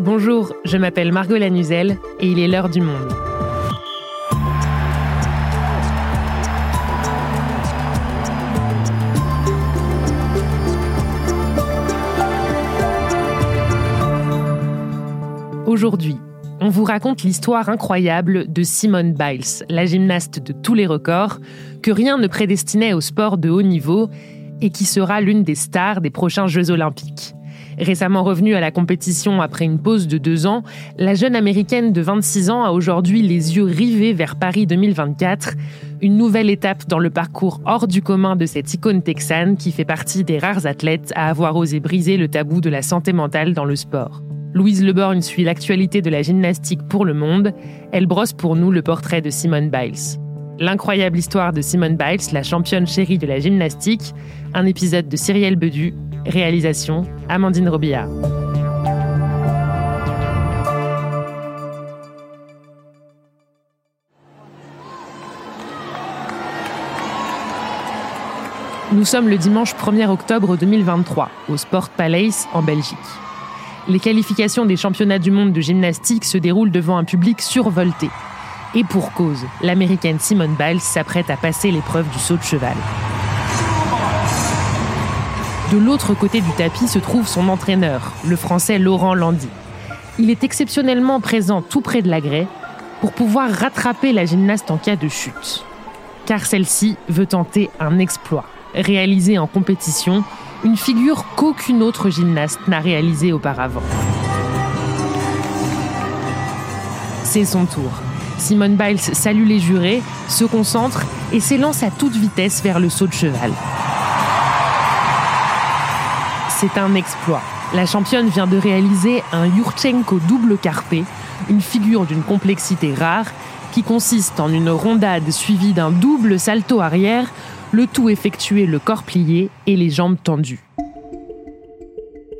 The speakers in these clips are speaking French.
Bonjour, je m'appelle Margot Lanuzel et il est l'heure du monde. Aujourd'hui, on vous raconte l'histoire incroyable de Simone Biles, la gymnaste de tous les records, que rien ne prédestinait au sport de haut niveau et qui sera l'une des stars des prochains Jeux olympiques. Récemment revenue à la compétition après une pause de deux ans, la jeune américaine de 26 ans a aujourd'hui les yeux rivés vers Paris 2024, une nouvelle étape dans le parcours hors du commun de cette icône texane qui fait partie des rares athlètes à avoir osé briser le tabou de la santé mentale dans le sport. Louise Leborgne suit l'actualité de la gymnastique pour le monde. Elle brosse pour nous le portrait de Simone Biles. L'incroyable histoire de Simone Biles, la championne chérie de la gymnastique, un épisode de Cyrielle Bedu, réalisation Amandine Robillard. Nous sommes le dimanche 1er octobre 2023 au Sport Palace en Belgique. Les qualifications des championnats du monde de gymnastique se déroulent devant un public survolté. Et pour cause, l'américaine Simone Biles s'apprête à passer l'épreuve du saut de cheval. De l'autre côté du tapis se trouve son entraîneur, le français Laurent Landy. Il est exceptionnellement présent tout près de la grès pour pouvoir rattraper la gymnaste en cas de chute. Car celle-ci veut tenter un exploit, réalisé en compétition une figure qu'aucune autre gymnaste n'a réalisée auparavant. C'est son tour. Simone Biles salue les jurés, se concentre et s'élance à toute vitesse vers le saut de cheval. C'est un exploit. La championne vient de réaliser un Yurchenko double carpé, une figure d'une complexité rare qui consiste en une rondade suivie d'un double salto arrière le tout effectué le corps plié et les jambes tendues.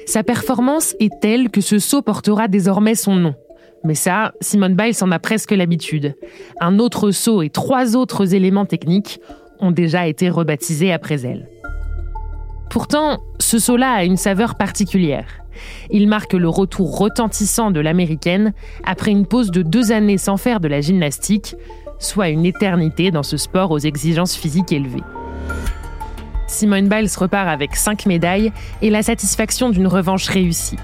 Sa performance est telle que ce saut portera désormais son nom. Mais ça, Simone Biles en a presque l'habitude. Un autre saut et trois autres éléments techniques ont déjà été rebaptisés après elle. Pourtant, ce saut-là a une saveur particulière. Il marque le retour retentissant de l'américaine après une pause de deux années sans faire de la gymnastique, soit une éternité dans ce sport aux exigences physiques élevées. Simone Biles repart avec cinq médailles et la satisfaction d'une revanche réussie.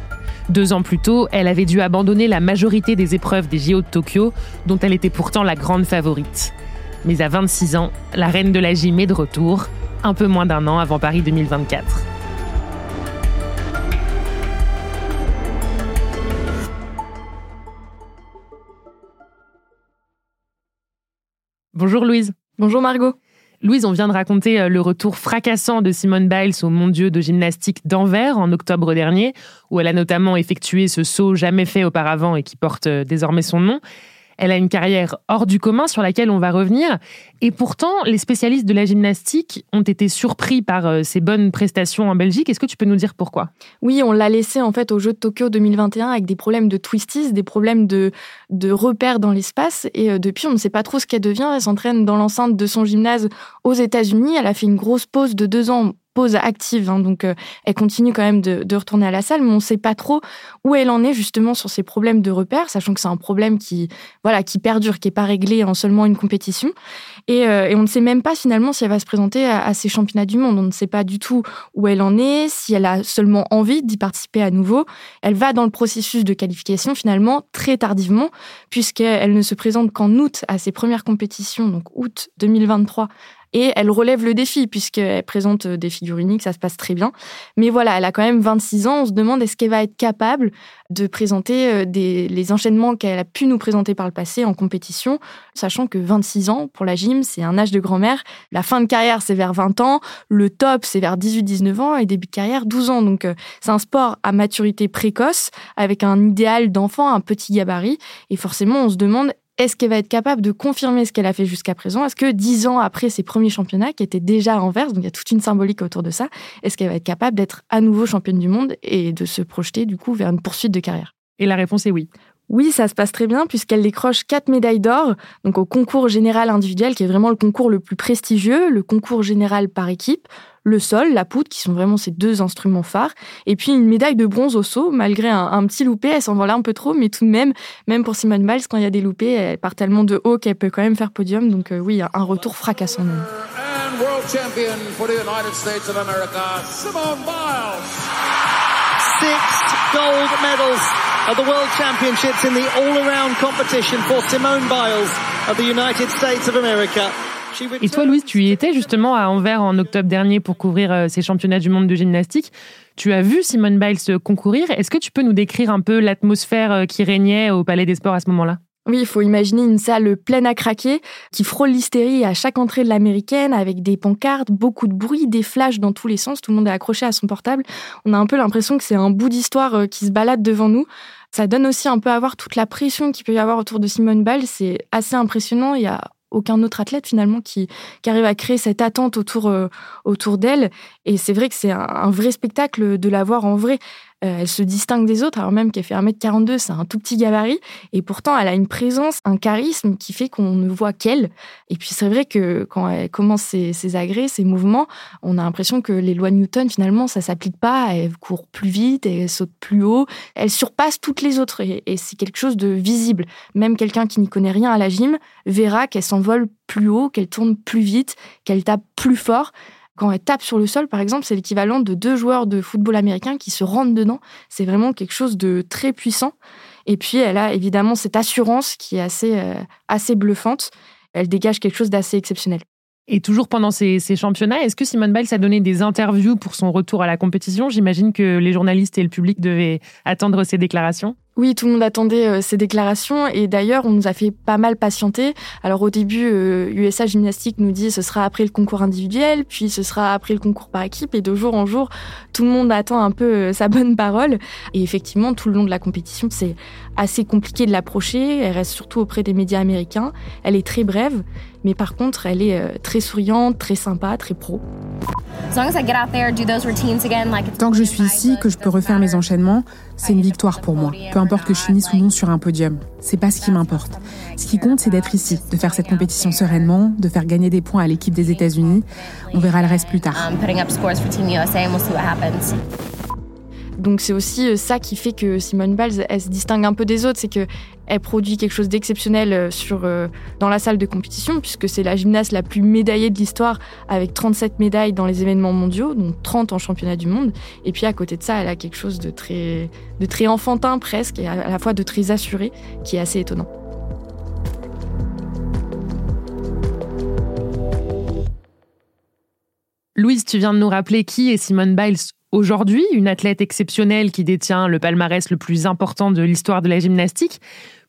Deux ans plus tôt, elle avait dû abandonner la majorité des épreuves des JO de Tokyo, dont elle était pourtant la grande favorite. Mais à 26 ans, la reine de la gym est de retour, un peu moins d'un an avant Paris 2024. Bonjour Louise. Bonjour Margot. Louise, on vient de raconter euh, le retour fracassant de Simone Biles au Mondiaux de gymnastique d'Anvers en octobre dernier, où elle a notamment effectué ce saut jamais fait auparavant et qui porte euh, désormais son nom. Elle a une carrière hors du commun sur laquelle on va revenir. Et pourtant, les spécialistes de la gymnastique ont été surpris par euh, ses bonnes prestations en Belgique. Est-ce que tu peux nous dire pourquoi? Oui, on l'a laissé en fait aux Jeux de Tokyo 2021 avec des problèmes de twisties, des problèmes de, de repères dans l'espace. Et euh, depuis, on ne sait pas trop ce qu'elle devient. Elle s'entraîne dans l'enceinte de son gymnase aux États-Unis. Elle a fait une grosse pause de deux ans pause active, hein, donc euh, elle continue quand même de, retourner à la salle, mais on ne sait pas trop où elle en est justement sur ces problèmes de repères, sachant que c'est un problème qui voilà qui perdure, qui est pas réglé en seulement une compétition, et, euh, et on ne sait même pas finalement si elle va se présenter à, à, ces championnats du monde. On ne sait pas du tout où elle en est, si elle a seulement envie d'y participer à nouveau. Elle va dans le processus de qualification finalement très tardivement, puisqu'elle ne se présente qu'en août à ses premières compétitions, donc août 2023 et elle relève le défi puisqu'elle présente des figures uniques, ça se passe très bien. Mais voilà, elle a quand même 26 ans. On se demande est-ce qu'elle va être capable de présenter euh, les enchaînements qu'elle a pu nous présenter par le passé en compétition, sachant que 26 ans pour la gym, c'est un âge de grand-mère. La fin de carrière, c'est vers 20 ans. Le top, c'est vers 18-19 ans et début de carrière, 12 ans. Donc, euh, c'est un sport à maturité précoce avec un idéal d'enfant, un petit gabarit. Et forcément, on se demande est-ce qu'elle va être capable de confirmer ce qu'elle a fait jusqu'à présent? Est-ce que dix ans après ses premiers championnats, qui étaient déjà à Anvers, donc il y a toute une symbolique autour de ça, est-ce qu'elle va être capable d'être à nouveau championne du monde et de se projeter du coup vers une poursuite de carrière? Et la réponse est oui. Oui, ça se passe très bien puisqu'elle décroche quatre médailles d'or, donc au concours général individuel qui est vraiment le concours le plus prestigieux, le concours général par équipe, le sol, la poudre, qui sont vraiment ses deux instruments phares, et puis une médaille de bronze au saut, malgré un, petit loupé, elle s'envole un peu trop, mais tout de même, même pour Simone Biles, quand il y a des loupés, elle part tellement de haut qu'elle peut quand même faire podium, donc euh, oui, un retour fracassant. gold medals at the World Championships in the all-around competition for Simone Biles of the United States of America. Et toi, Louise, tu y étais justement à Anvers en octobre dernier pour couvrir euh, ces championnats du monde de gymnastique. Tu as vu Simone Biles concourir. Est-ce que tu peux nous décrire un peu l'atmosphère euh, qui régnait au Palais des Sports à ce moment-là? Oui, il faut imaginer une salle pleine à craquer qui frôle l'hystérie à chaque entrée de l'américaine avec des pancartes, beaucoup de bruit, des flashs dans tous les sens. Tout le monde est accroché à son portable. On a un peu l'impression que c'est un bout d'histoire euh, qui se balade devant nous. Ça donne aussi un peu à voir toute la pression qu'il peut y avoir autour de Simone Biles. C'est assez impressionnant. Il y a aucun autre athlète finalement qui, arrive à créer cette attente autour, euh, autour d'elle. Et c'est vrai que c'est un, vrai spectacle de la voir en vrai. Euh, elle se distingue des autres, alors même qu'elle fait 1m42, c'est un tout petit gabarit. Et pourtant, elle a une présence, un charisme qui fait qu'on ne voit qu'elle. Et puis, c'est vrai que quand elle commence ses, agrès, ses mouvements, on a l'impression que les lois de Newton, finalement, ça s'applique pas. Elle court plus vite, elle saute plus haut. Elle surpasse toutes les autres. Et, et c'est quelque chose de visible. Même quelqu'un qui n'y connaît rien à la gym verra qu'elle s'envole plus haut, qu'elle tourne plus vite, qu'elle tape plus fort. Quand elle tape sur le sol, par exemple, c'est l'équivalent de deux joueurs de football américain qui se rendent dedans. C'est vraiment quelque chose de très puissant. Et puis, elle a évidemment cette assurance qui est assez, euh, assez bluffante. Elle dégage quelque chose d'assez exceptionnel. Et toujours pendant ces, championnats, est-ce que Simone Biles a donné des interviews pour son retour à la compétition? J'imagine que les journalistes et le public devaient attendre ses déclarations. Oui, tout le monde attendait euh, ces déclarations et d'ailleurs on nous a fait pas mal patienter. Alors au début, USA euh, Gymnastique nous dit ce sera après le concours individuel, puis ce sera après le concours par équipe et de jour en jour, tout le monde attend un peu euh, sa bonne parole. Et effectivement, tout le long de la compétition, c'est assez compliqué de l'approcher. Elle reste surtout auprès des médias américains. Elle est très brève, mais par contre, elle est très souriante, très sympa, très pro. Tant que je suis ici, que je peux refaire mes enchaînements, c'est une victoire pour moi. Peu importe que je finisse ou non sur un podium. C'est pas ce qui m'importe. Ce qui compte, c'est d'être ici, de faire cette compétition sereinement, de faire gagner des points à l'équipe des États-Unis. On verra le reste plus tard. Donc c'est aussi euh, ça qui fait que Simone Biles, se distingue un peu des autres, c'est que elle produit quelque chose d'exceptionnel euh, euh, dans la salle de compétition, puisque c'est la gymnaste la plus médaillée de l'histoire, avec 37 médailles dans les événements mondiaux, donc 30 en championnat du monde. Et puis à côté de ça, elle a quelque chose de très, de très enfantin presque, et à la fois de très assuré, qui est assez étonnant. Louise, tu viens de nous rappeler qui est Simone Biles aujourd'hui, une athlète exceptionnelle qui détient le palmarès le plus important de l'histoire de la gymnastique.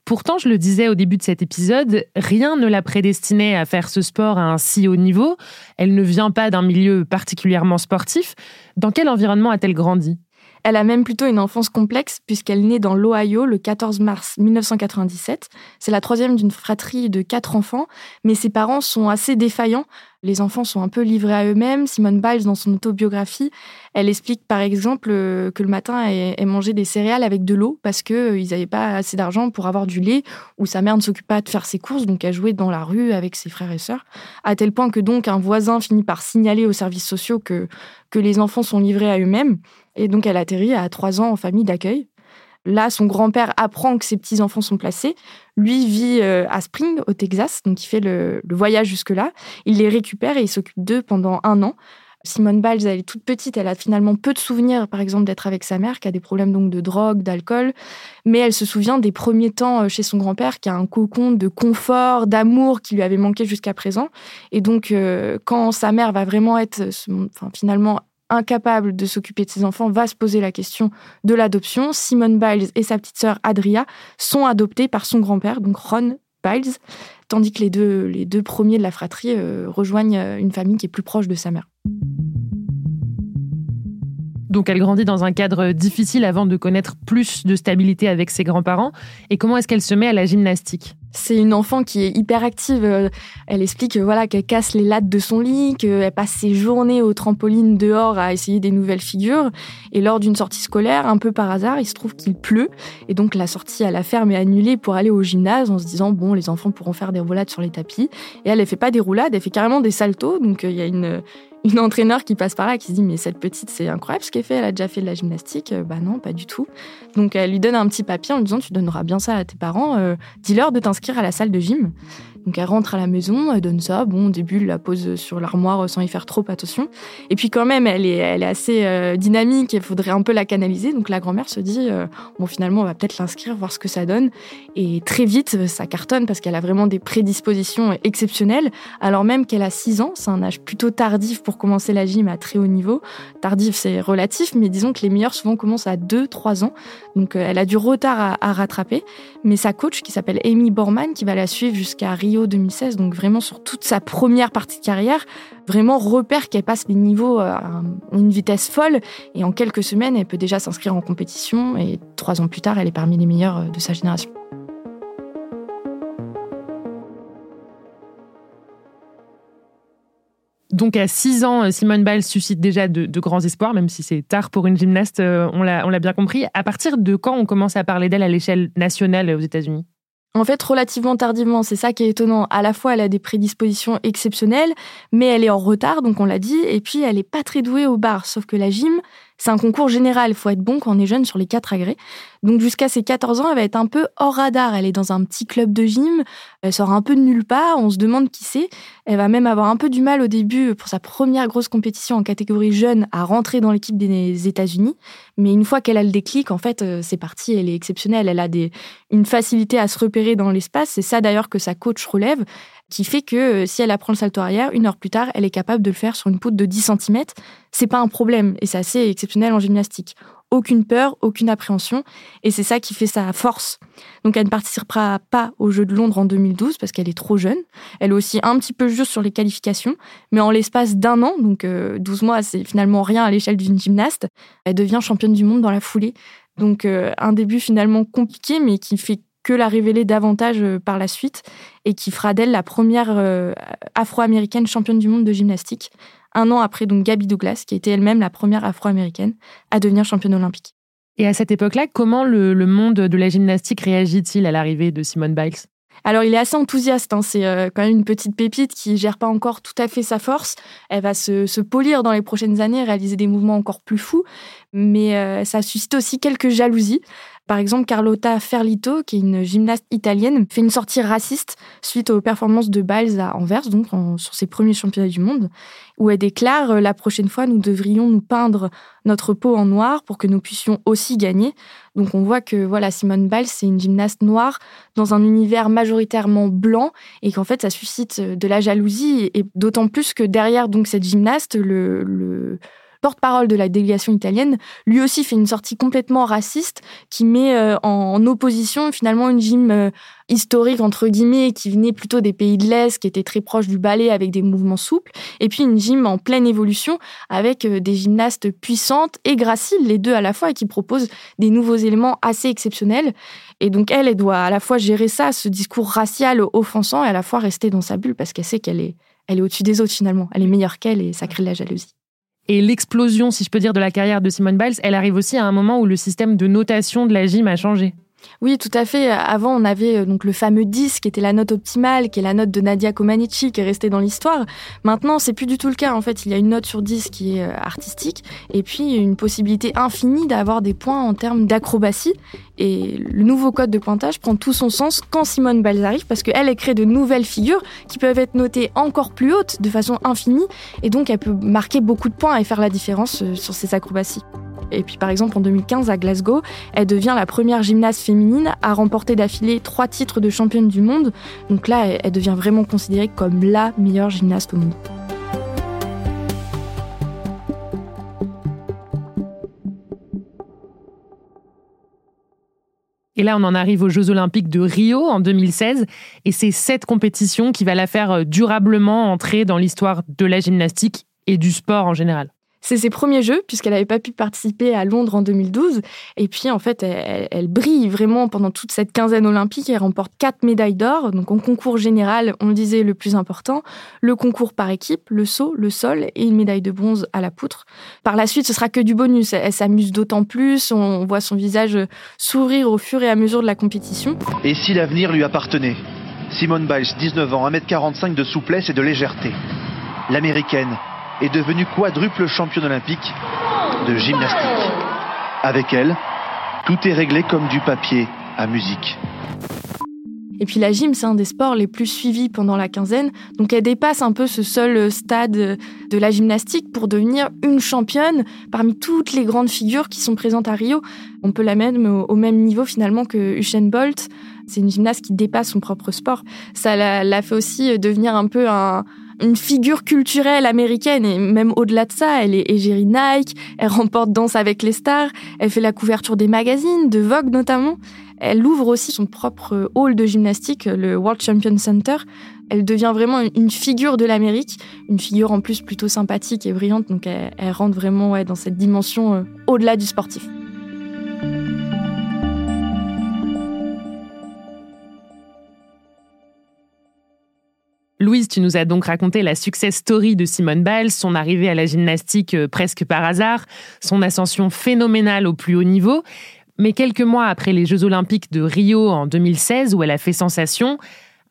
Pourtant, je le disais au début de cet épisode, rien ne l'a prédestinée à faire ce sport à un si haut niveau. Elle ne vient pas d'un milieu particulièrement sportif. Dans quel environnement a-t-elle grandi? Elle a même plutôt une enfance complexe puisqu'elle naît dans l'Ohio le 14 mars 1997. C'est la troisième d'une fratrie de quatre enfants, mais ses parents sont assez défaillants. Les enfants sont un peu livrés à eux-mêmes. Simone Biles, dans son autobiographie, elle explique par exemple euh, que le matin, elle, mangeait des céréales avec de l'eau parce qu'ils euh, n'avaient pas assez d'argent pour avoir du lait ou sa mère ne s'occupe pas de faire ses courses, donc elle jouait dans la rue avec ses frères et sœurs. À tel point que donc un voisin finit par signaler aux services sociaux que, que les enfants sont livrés à eux-mêmes. Et donc, elle atterrit à trois ans en famille d'accueil. Là, son grand-père apprend que ses petits-enfants sont placés. Lui vit euh, à Spring, au Texas, donc il fait le, voyage jusque-là. Il les récupère et il s'occupe d'eux pendant un an. Simone Biles, elle est toute petite, elle a finalement peu de souvenirs, par exemple, d'être avec sa mère, qui a des problèmes donc de drogue, d'alcool, mais elle se souvient des premiers temps euh, chez son grand-père, qui a un cocon de confort, d'amour qui lui avait manqué jusqu'à présent. Et donc, euh, quand sa mère va vraiment être, finalement, incapable de s'occuper de ses enfants, va se poser la question de l'adoption. Simone Biles et sa petite sœur Adria sont adoptés par son grand-père, donc Ron Biles, tandis que les deux, les deux premiers de la fratrie euh, rejoignent euh, une famille qui est plus proche de sa mère. Donc elle grandit dans un cadre difficile avant de connaître plus de stabilité avec ses grands-parents. Et comment est-ce qu'elle se met à la gymnastique? C'est une enfant qui est hyper active. Euh, elle explique voilà qu'elle casse les lattes de son lit, qu'elle passe ses journées au trampoline dehors à essayer des nouvelles figures. Et lors d'une sortie scolaire, un peu par hasard, il se trouve qu'il pleut. Et donc la sortie à la ferme est annulée pour aller au gymnase en se disant bon, les enfants pourront faire des roulades sur les tapis. Et elle, elle fait pas des roulades, elle fait carrément des saltos. Donc euh, il y a une une entraîneur qui passe par là qui se dit mais cette petite c'est incroyable ce qu'elle fait, elle a déjà fait de la gymnastique. Euh, bah non, pas du tout. Donc elle lui donne un petit papier en lui disant tu donneras bien ça à tes parents, euh, dis-leur de t'inscrire à la salle de gym. Donc elle rentre à la maison, elle donne ça. Bon, au début, elle la pose sur l'armoire sans y faire trop attention. Et puis quand même, elle est, assez euh, dynamique il faudrait un peu la canaliser. Donc la grand-mère se dit, euh, bon, finalement, on va peut-être l'inscrire, voir ce que ça donne. Et très vite, ça cartonne parce qu'elle a vraiment des prédispositions exceptionnelles. Alors même qu'elle a 6 ans, c'est un âge plutôt tardif pour commencer la gym à très haut niveau. Tardif, c'est relatif, mais disons que les meilleurs souvent commencent à 2-3 ans. Donc euh, elle a du retard à, à rattraper. Mais sa coach, qui s'appelle Amy Borman, qui va la suivre jusqu'à Rio 2016, donc vraiment sur toute sa première partie de carrière, vraiment repère qu'elle passe les niveaux à une vitesse folle et en quelques semaines, elle peut déjà s'inscrire en compétition et trois ans plus tard, elle est parmi les meilleures de sa génération. Donc à 6 ans, Simone Biles suscite déjà de, de grands espoirs, même si c'est tard pour une gymnaste, euh, on l'a bien compris. À partir de quand on commence à parler d'elle à l'échelle nationale aux États-Unis? En fait, relativement tardivement, c'est ça qui est étonnant. À la fois, elle a des prédispositions exceptionnelles, mais elle est en retard, donc on l'a dit, et puis elle est pas très douée au bar. Sauf que la gym, c'est un concours général, il faut être bon quand on est jeune sur les quatre agrès. Donc jusqu'à ses 14 ans, elle va être un peu hors radar. Elle est dans un petit club de gym, elle sort un peu de nulle part, on se demande qui c'est. Elle va même avoir un peu du mal au début pour sa première grosse compétition en catégorie jeune à rentrer dans l'équipe des États-Unis. Mais une fois qu'elle a le déclic, en fait, euh, c'est parti, elle est exceptionnelle. Elle a une facilité à se repérer dans l'espace. C'est ça d'ailleurs que sa coach relève qui fait que euh, si elle apprend le salto arrière, une heure plus tard, elle est capable de le faire sur une poutre de 10 cm. C'est pas un problème et c'est assez exceptionnel en gymnastique. Aucune peur, aucune appréhension et c'est ça qui fait sa force. Donc elle ne participera pas aux Jeux de Londres en 2012 parce qu'elle est trop jeune. Elle est aussi un petit peu juste sur les qualifications, mais en l'espace d'un an, donc 12 euh, mois, c'est finalement rien à l'échelle d'une gymnaste, elle devient championne du monde dans la foulée. Donc euh, un début finalement compliqué, mais qui fait que la révéler davantage euh, par la suite et qui fera d'elle la première euh, afro-américaine championne du monde de gymnastique, un an après donc Gabby Douglas, qui était elle-même la première afro-américaine à devenir championne olympique. Et à cette époque-là, comment le, monde de la gymnastique réagit-il à l'arrivée de Simone Biles? Alors, il est assez enthousiaste. Hein. C'est euh, quand même une petite pépite qui gère pas encore tout à fait sa force. Elle va se, se polir dans les prochaines années, réaliser des mouvements encore plus fous. Mais ça suscite aussi quelques jalousies. Par exemple, Carlotta Ferlito, qui est une gymnaste italienne, fait une sortie raciste suite aux performances de Biles à Anvers, donc sur ses premiers championnats du monde, où elle déclare euh, la prochaine fois, nous devrions nous peindre notre peau en noir pour que nous puissions aussi gagner. Donc on voit que voilà, Simone Biles, c'est une gymnaste noire dans un univers majoritairement blanc et qu'en fait ça suscite de la jalousie et d'autant plus que derrière donc cette gymnaste, le, le porte-parole de la délégation italienne, lui aussi fait une sortie complètement raciste qui met euh, en opposition finalement une gym euh, historique entre guillemets qui venait plutôt des pays de l'Est, qui était très proche du ballet avec des mouvements souples, et puis une gym en pleine évolution avec euh, des gymnastes puissantes et graciles, les deux à la fois, et qui proposent des nouveaux éléments assez exceptionnels. Et donc elle, elle doit à la fois gérer ça, ce discours racial offensant, et à la fois rester dans sa bulle parce qu'elle sait qu'elle est, elle est au-dessus des autres finalement. Elle est meilleure qu'elle et ça crée la jalousie. Et l'explosion, si je peux dire, de la carrière de Simone Biles, elle arrive aussi à un moment où le système de notation de la gym a changé. Oui, tout à fait. Avant, on avait euh, donc le fameux 10 qui était la note optimale, qui est la note de Nadia Comaneci, qui est restée dans l'histoire. Maintenant, c'est plus du tout le cas. En fait, il y a une note sur 10 qui est euh, artistique, et puis une possibilité infinie d'avoir des points en termes d'acrobatie. Et le nouveau code de pointage prend tout son sens quand Simone Biles arrive, parce qu'elle, elle crée de nouvelles figures qui peuvent être notées encore plus hautes, de façon infinie, et donc elle peut marquer beaucoup de points et faire la différence euh, sur ses acrobaties. Et puis par exemple en 2015 à Glasgow, elle devient la première gymnaste féminine à remporter d'affilée trois titres de championne du monde. Donc là, elle devient vraiment considérée comme la meilleure gymnaste au monde. Et là, on en arrive aux Jeux Olympiques de Rio en 2016. Et c'est cette compétition qui va la faire durablement entrer dans l'histoire de la gymnastique et du sport en général. C'est ses premiers jeux, puisqu'elle n'avait pas pu participer à Londres en 2012. Et puis, en fait, elle, brille vraiment pendant toute cette quinzaine olympique. Elle remporte quatre médailles d'or. Donc, en concours général, on le disait, le plus important. Le concours par équipe, le saut, le sol et une médaille de bronze à la poutre. Par la suite, ce sera que du bonus. Elle, s'amuse d'autant plus. On voit son visage sourire au fur et à mesure de la compétition. Et si l'avenir lui appartenait? Simone Biles, 19 ans, 1m45 de souplesse et de légèreté. L'américaine est devenue quadruple championne olympique de gymnastique. Avec elle, tout est réglé comme du papier à musique. Et puis la gym, c'est un des sports les plus suivis pendant la quinzaine, donc elle dépasse un peu ce seul stade de la gymnastique pour devenir une championne parmi toutes les grandes figures qui sont présentes à Rio. On peut la mettre au même niveau finalement que Usain Bolt. C'est une gymnaste qui dépasse son propre sport. Ça l'a fait aussi devenir un peu une figure culturelle américaine et même au-delà de ça, elle est égérie Nike, elle remporte Danse avec les stars, elle fait la couverture des magazines, de Vogue notamment. Elle ouvre aussi son propre hall de gymnastique, le World Champion Center. Elle devient vraiment une figure de l'Amérique, une figure en plus plutôt sympathique et brillante, donc elle, rentre vraiment dans cette dimension euh, au-delà du sportif. Louise, tu nous as donc raconté la success story de Simone Biles, son arrivée à la gymnastique euh, presque par hasard, son ascension phénoménale au plus haut niveau. Mais quelques mois après les Jeux olympiques de Rio en 2016, où elle a fait sensation,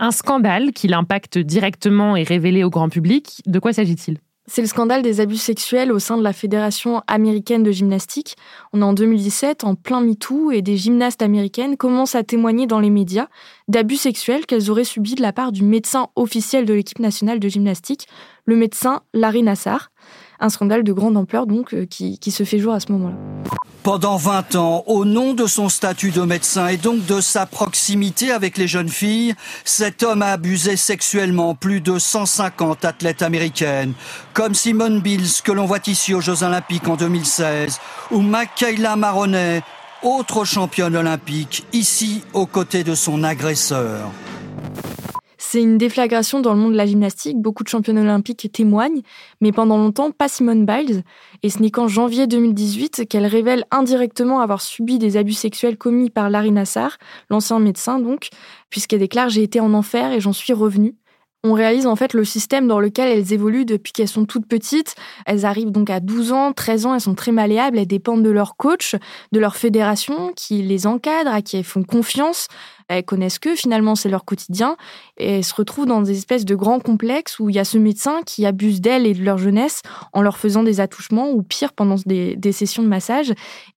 un scandale qui l'impacte directement est révélé au grand public. De quoi s'agit-il? C'est le scandale des abus sexuels au sein de la Fédération américaine de gymnastique. On est en 2017, en plein MeToo, et des gymnastes américaines commencent à témoigner dans les médias d'abus sexuels qu'elles auraient subis de la part du médecin officiel de l'équipe nationale de gymnastique, le médecin Larry Nassar un scandale de grande ampleur donc euh, qui, qui se fait jour à ce moment-là. Pendant 20 ans, au nom de son statut de médecin et donc de sa proximité avec les jeunes filles, cet homme a abusé sexuellement plus de 150 athlètes américaines, comme Simone Biles que l'on voit ici aux Jeux Olympiques en 2016, ou Michaela Maroney, autre championne olympique, ici aux côtés de son agresseur. C'est une déflagration dans le monde de la gymnastique. Beaucoup de championnes olympiques témoignent, mais pendant longtemps, pas Simone Biles. Et ce n'est qu'en janvier 2018 qu'elle révèle indirectement avoir subi des abus sexuels commis par Larry Nassar, l'ancien médecin donc, puisqu'elle déclare J'ai été en enfer et j'en suis revenue on réalise en fait le système dans lequel elles évoluent depuis qu'elles sont toutes petites. Elles arrivent donc à 12 ans, 13 ans, elles sont très malléables, elles dépendent de leur coach, de leur fédération qui les encadre, à qui elles font confiance. Elles connaissent que finalement c'est leur quotidien et elles se retrouvent dans des espèces de grands complexes où il y a ce médecin qui abuse d'elles et de leur jeunesse en leur faisant des attouchements ou pire pendant des, sessions de massage.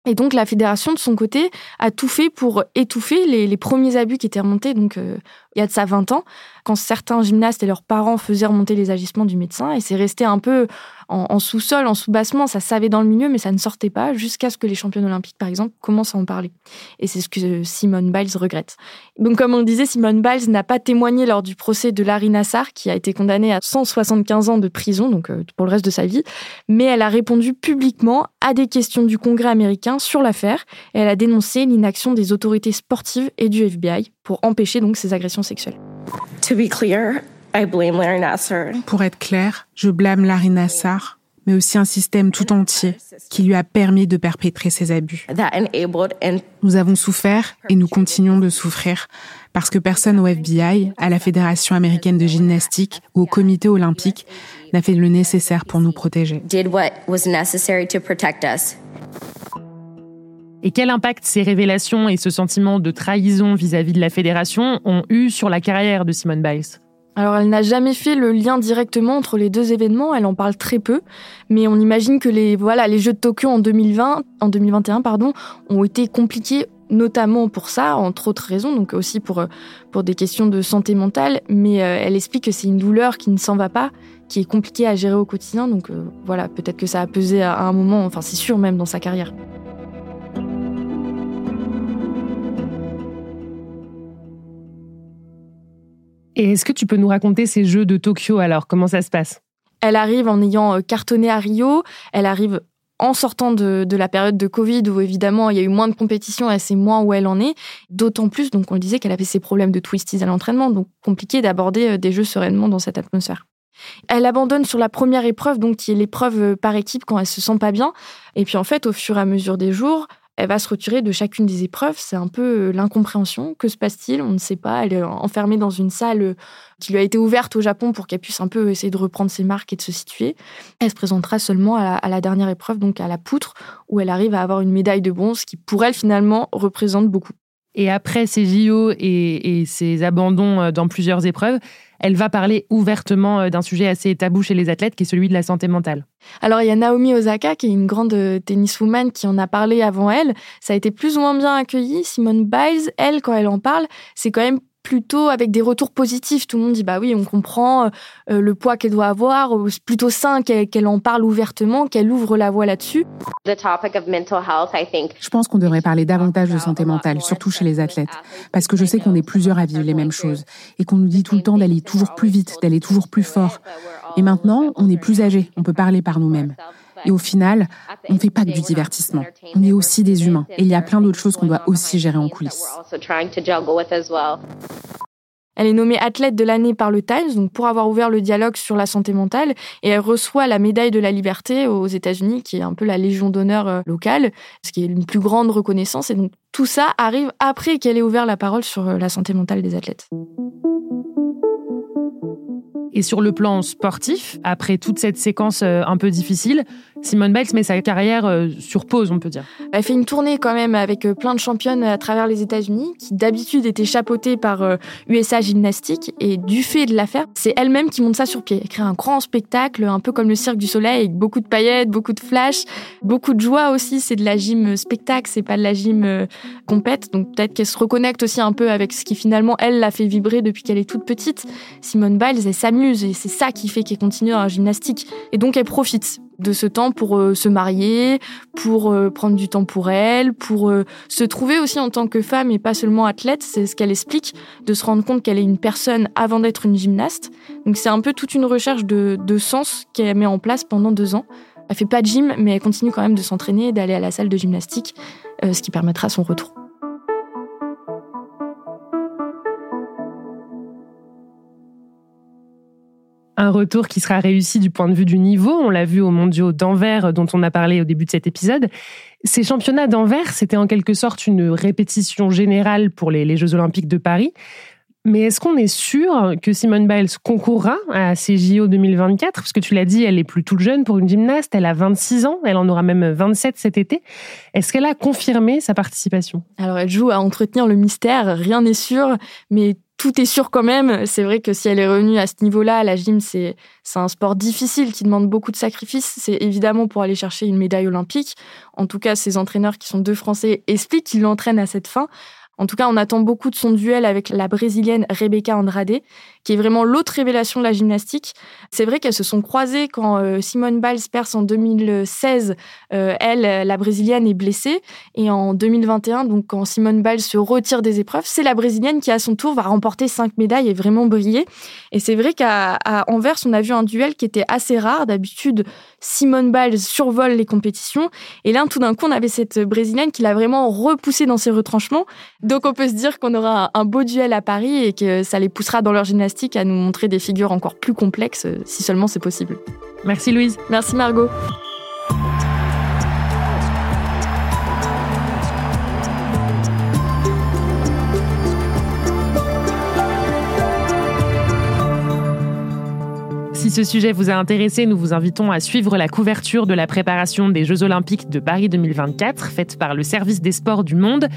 Et donc la fédération de son côté a tout fait pour étouffer les, premiers abus qui étaient remontés donc euh, il y a de ça 20 ans quand certains gymnastes et leurs parents faisaient remonter les agissements du médecin et c'est resté un peu en, sous-sol, en sous-bassement, ça savait dans le milieu, mais ça ne sortait pas jusqu'à ce que les championnes olympiques, par exemple, commencent à en parler. Et c'est ce que Simone Biles regrette. Donc, comme on le disait, Simone Biles n'a pas témoigné lors du procès de Larry Nassar, qui a été condamné à 175 ans de prison, donc euh, pour le reste de sa vie, mais elle a répondu publiquement à des questions du Congrès américain sur l'affaire elle a dénoncé l'inaction des autorités sportives et du FBI pour empêcher donc ces agressions sexuelles. To be clear, pour être clair, je blâme Larry Nassar, mais aussi un système tout entier qui lui a permis de perpétrer ces abus. Nous avons souffert et nous continuons de souffrir parce que personne au FBI, à la Fédération américaine de gymnastique ou au Comité olympique n'a fait le nécessaire pour nous protéger. Et quel impact ces révélations et ce sentiment de trahison vis-à-vis de la fédération ont eu sur la carrière de Simone Biles? Alors elle n'a jamais fait le lien directement entre les deux événements, elle en parle très peu, mais on imagine que les voilà, les jeux de Tokyo en 2020, en 2021 pardon, ont été compliqués notamment pour ça, entre autres raisons, donc aussi pour pour des questions de santé mentale, mais euh, elle explique que c'est une douleur qui ne s'en va pas, qui est compliquée à gérer au quotidien, donc euh, voilà, peut-être que ça a pesé à un moment, enfin c'est sûr même dans sa carrière. Et est-ce que tu peux nous raconter ces Jeux de Tokyo alors? Comment ça se passe? Elle arrive en ayant euh, cartonné à Rio, elle arrive en sortant de, la période de Covid où évidemment il y a eu moins de compétition, elle sait moins où elle en est. D'autant plus, donc on le disait, qu'elle avait ses problèmes de twisties à l'entraînement, donc compliqué d'aborder euh, des jeux sereinement dans cette atmosphère. Elle abandonne sur la première épreuve, donc qui est l'épreuve euh, par équipe quand elle se sent pas bien. Et puis en fait, au fur et à mesure des jours, elle va se retirer de chacune des épreuves. C'est un peu euh, l'incompréhension. Que se passe-t-il? On ne sait pas. Elle est enfermée dans une salle euh, qui lui a été ouverte au Japon pour qu'elle puisse un peu essayer de reprendre ses marques et de se situer. Elle se présentera seulement à la, dernière épreuve, donc à la poutre, où elle arrive à avoir une médaille de bronze qui, pour elle, finalement, représente beaucoup. Et après ces JO et, et ces abandons euh, dans plusieurs épreuves, elle va parler ouvertement euh, d'un sujet assez tabou chez les athlètes, qui est celui de la santé mentale. Alors il y a Naomi Osaka, qui est une grande euh, tenniswoman, qui en a parlé avant elle. Ça a été plus ou moins bien accueilli. Simone Biles, elle, quand elle en parle, c'est quand même plutôt avec des retours positifs. Tout le monde dit bah oui, on comprend euh, le poids qu'elle doit avoir. C'est plutôt sain qu'elle en parle ouvertement, qu'elle ouvre la voie là-dessus. Je pense qu'on devrait parler davantage de santé mentale, surtout chez les athlètes, parce que je sais qu'on est plusieurs à vivre les mêmes choses et qu'on nous dit tout le temps d'aller toujours plus vite, d'aller toujours plus fort. Et maintenant, on est plus âgé, on peut parler par nous-mêmes. Et au final, on ne fait pas que du divertissement. On est aussi des humains. Et il y a plein d'autres choses qu'on doit aussi gérer en coulisses. Elle est nommée athlète de l'année par le Times, donc pour avoir ouvert le dialogue sur la santé mentale, et elle reçoit la médaille de la liberté aux États-Unis, qui est un peu la légion d'honneur euh, locale, ce qui est une plus grande reconnaissance. Et donc tout ça arrive après qu'elle ait ouvert la parole sur euh, la santé mentale des athlètes. Et sur le plan sportif, après toute cette séquence euh, un peu difficile, Simone Biles met sa carrière euh, sur pause, on peut dire. Elle fait une tournée quand même avec euh, plein de championnes à travers les États-Unis, qui d'habitude étaient chapeautées par USA Gymnastique. Et du fait de l'affaire, c'est elle-même qui monte ça sur pied. Elle crée un grand spectacle, un peu comme le Cirque du Soleil, avec beaucoup de paillettes, beaucoup de flash, beaucoup de joie aussi. C'est de la gym spectacle, c'est pas de la gym compète. Donc peut-être qu'elle se reconnecte aussi un peu avec ce qui finalement, elle, l'a fait vibrer depuis qu'elle est toute petite. Simone Biles, elle s'amuse et c'est ça qui fait qu'elle continue la gymnastique. Et donc elle profite de ce temps pour euh, se marier, pour euh, prendre du temps pour elle, pour euh, se trouver aussi en tant que femme et pas seulement athlète, c'est ce qu'elle explique, de se rendre compte qu'elle est une personne avant d'être une gymnaste. Donc c'est un peu toute une recherche de, de sens qu'elle met en place pendant deux ans. Elle fait pas de gym, mais elle continue quand même de s'entraîner et d'aller à la salle de gymnastique, ce qui permettra son retour. Un retour qui sera réussi du point de vue du niveau. On l'a vu aux mondiaux d'Anvers dont on a parlé au début de cet épisode. Ces championnats d'Anvers, c'était en quelque sorte une répétition générale pour les, Jeux olympiques de Paris. Mais est-ce qu'on est sûr que Simone Biles concourra à ces JO 2024 Parce que tu l'as dit, elle est plus toute jeune pour une gymnaste, elle a 26 ans, elle en aura même 27 cet été. Est-ce qu'elle a confirmé sa participation? Alors elle joue à entretenir le mystère, rien n'est sûr, mais tout est sûr quand même. C'est vrai que si elle est revenue à ce niveau-là, la gym, c'est un sport difficile qui demande beaucoup de sacrifices. C'est évidemment pour aller chercher une médaille olympique. En tout cas, ses entraîneurs qui sont deux Français expliquent qu'ils l'entraînent à cette fin. En tout cas, on attend beaucoup de son duel avec la brésilienne Rebecca Andrade, qui est vraiment l'autre révélation de la gymnastique. C'est vrai qu'elles se sont croisées quand euh, Simone Biles perce en 2016. Euh, elle, la brésilienne, est blessée. Et en 2021, donc quand Simone Biles se retire des épreuves, c'est la brésilienne qui, à son tour, va remporter cinq médailles et vraiment briller. Et c'est vrai qu'à Anvers, on a vu un duel qui était assez rare. D'habitude, Simone Biles survole les compétitions. Et là, tout d'un coup, on avait cette brésilienne qui l'a vraiment repoussée dans ses retranchements. Donc on peut se dire qu'on aura un beau duel à Paris et que ça les poussera dans leur gymnastique à nous montrer des figures encore plus complexes, euh, si seulement c'est possible. Merci Louise. Merci Margot. Ce sujet vous a intéressé, nous vous invitons à suivre la couverture de la préparation des Jeux Olympiques de Paris 2024, faite par le service des sports du Monde.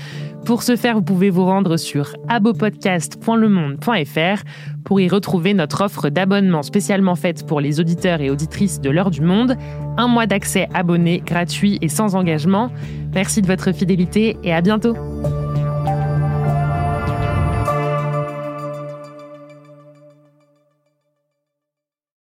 Pour ce faire, vous pouvez vous rendre sur abopodcast.lemonde.fr pour y retrouver notre offre d'abonnement spécialement faite pour les auditeurs et auditrices de l'heure du monde. Un mois d'accès abonné, gratuit et sans engagement. Merci de votre fidélité et à bientôt.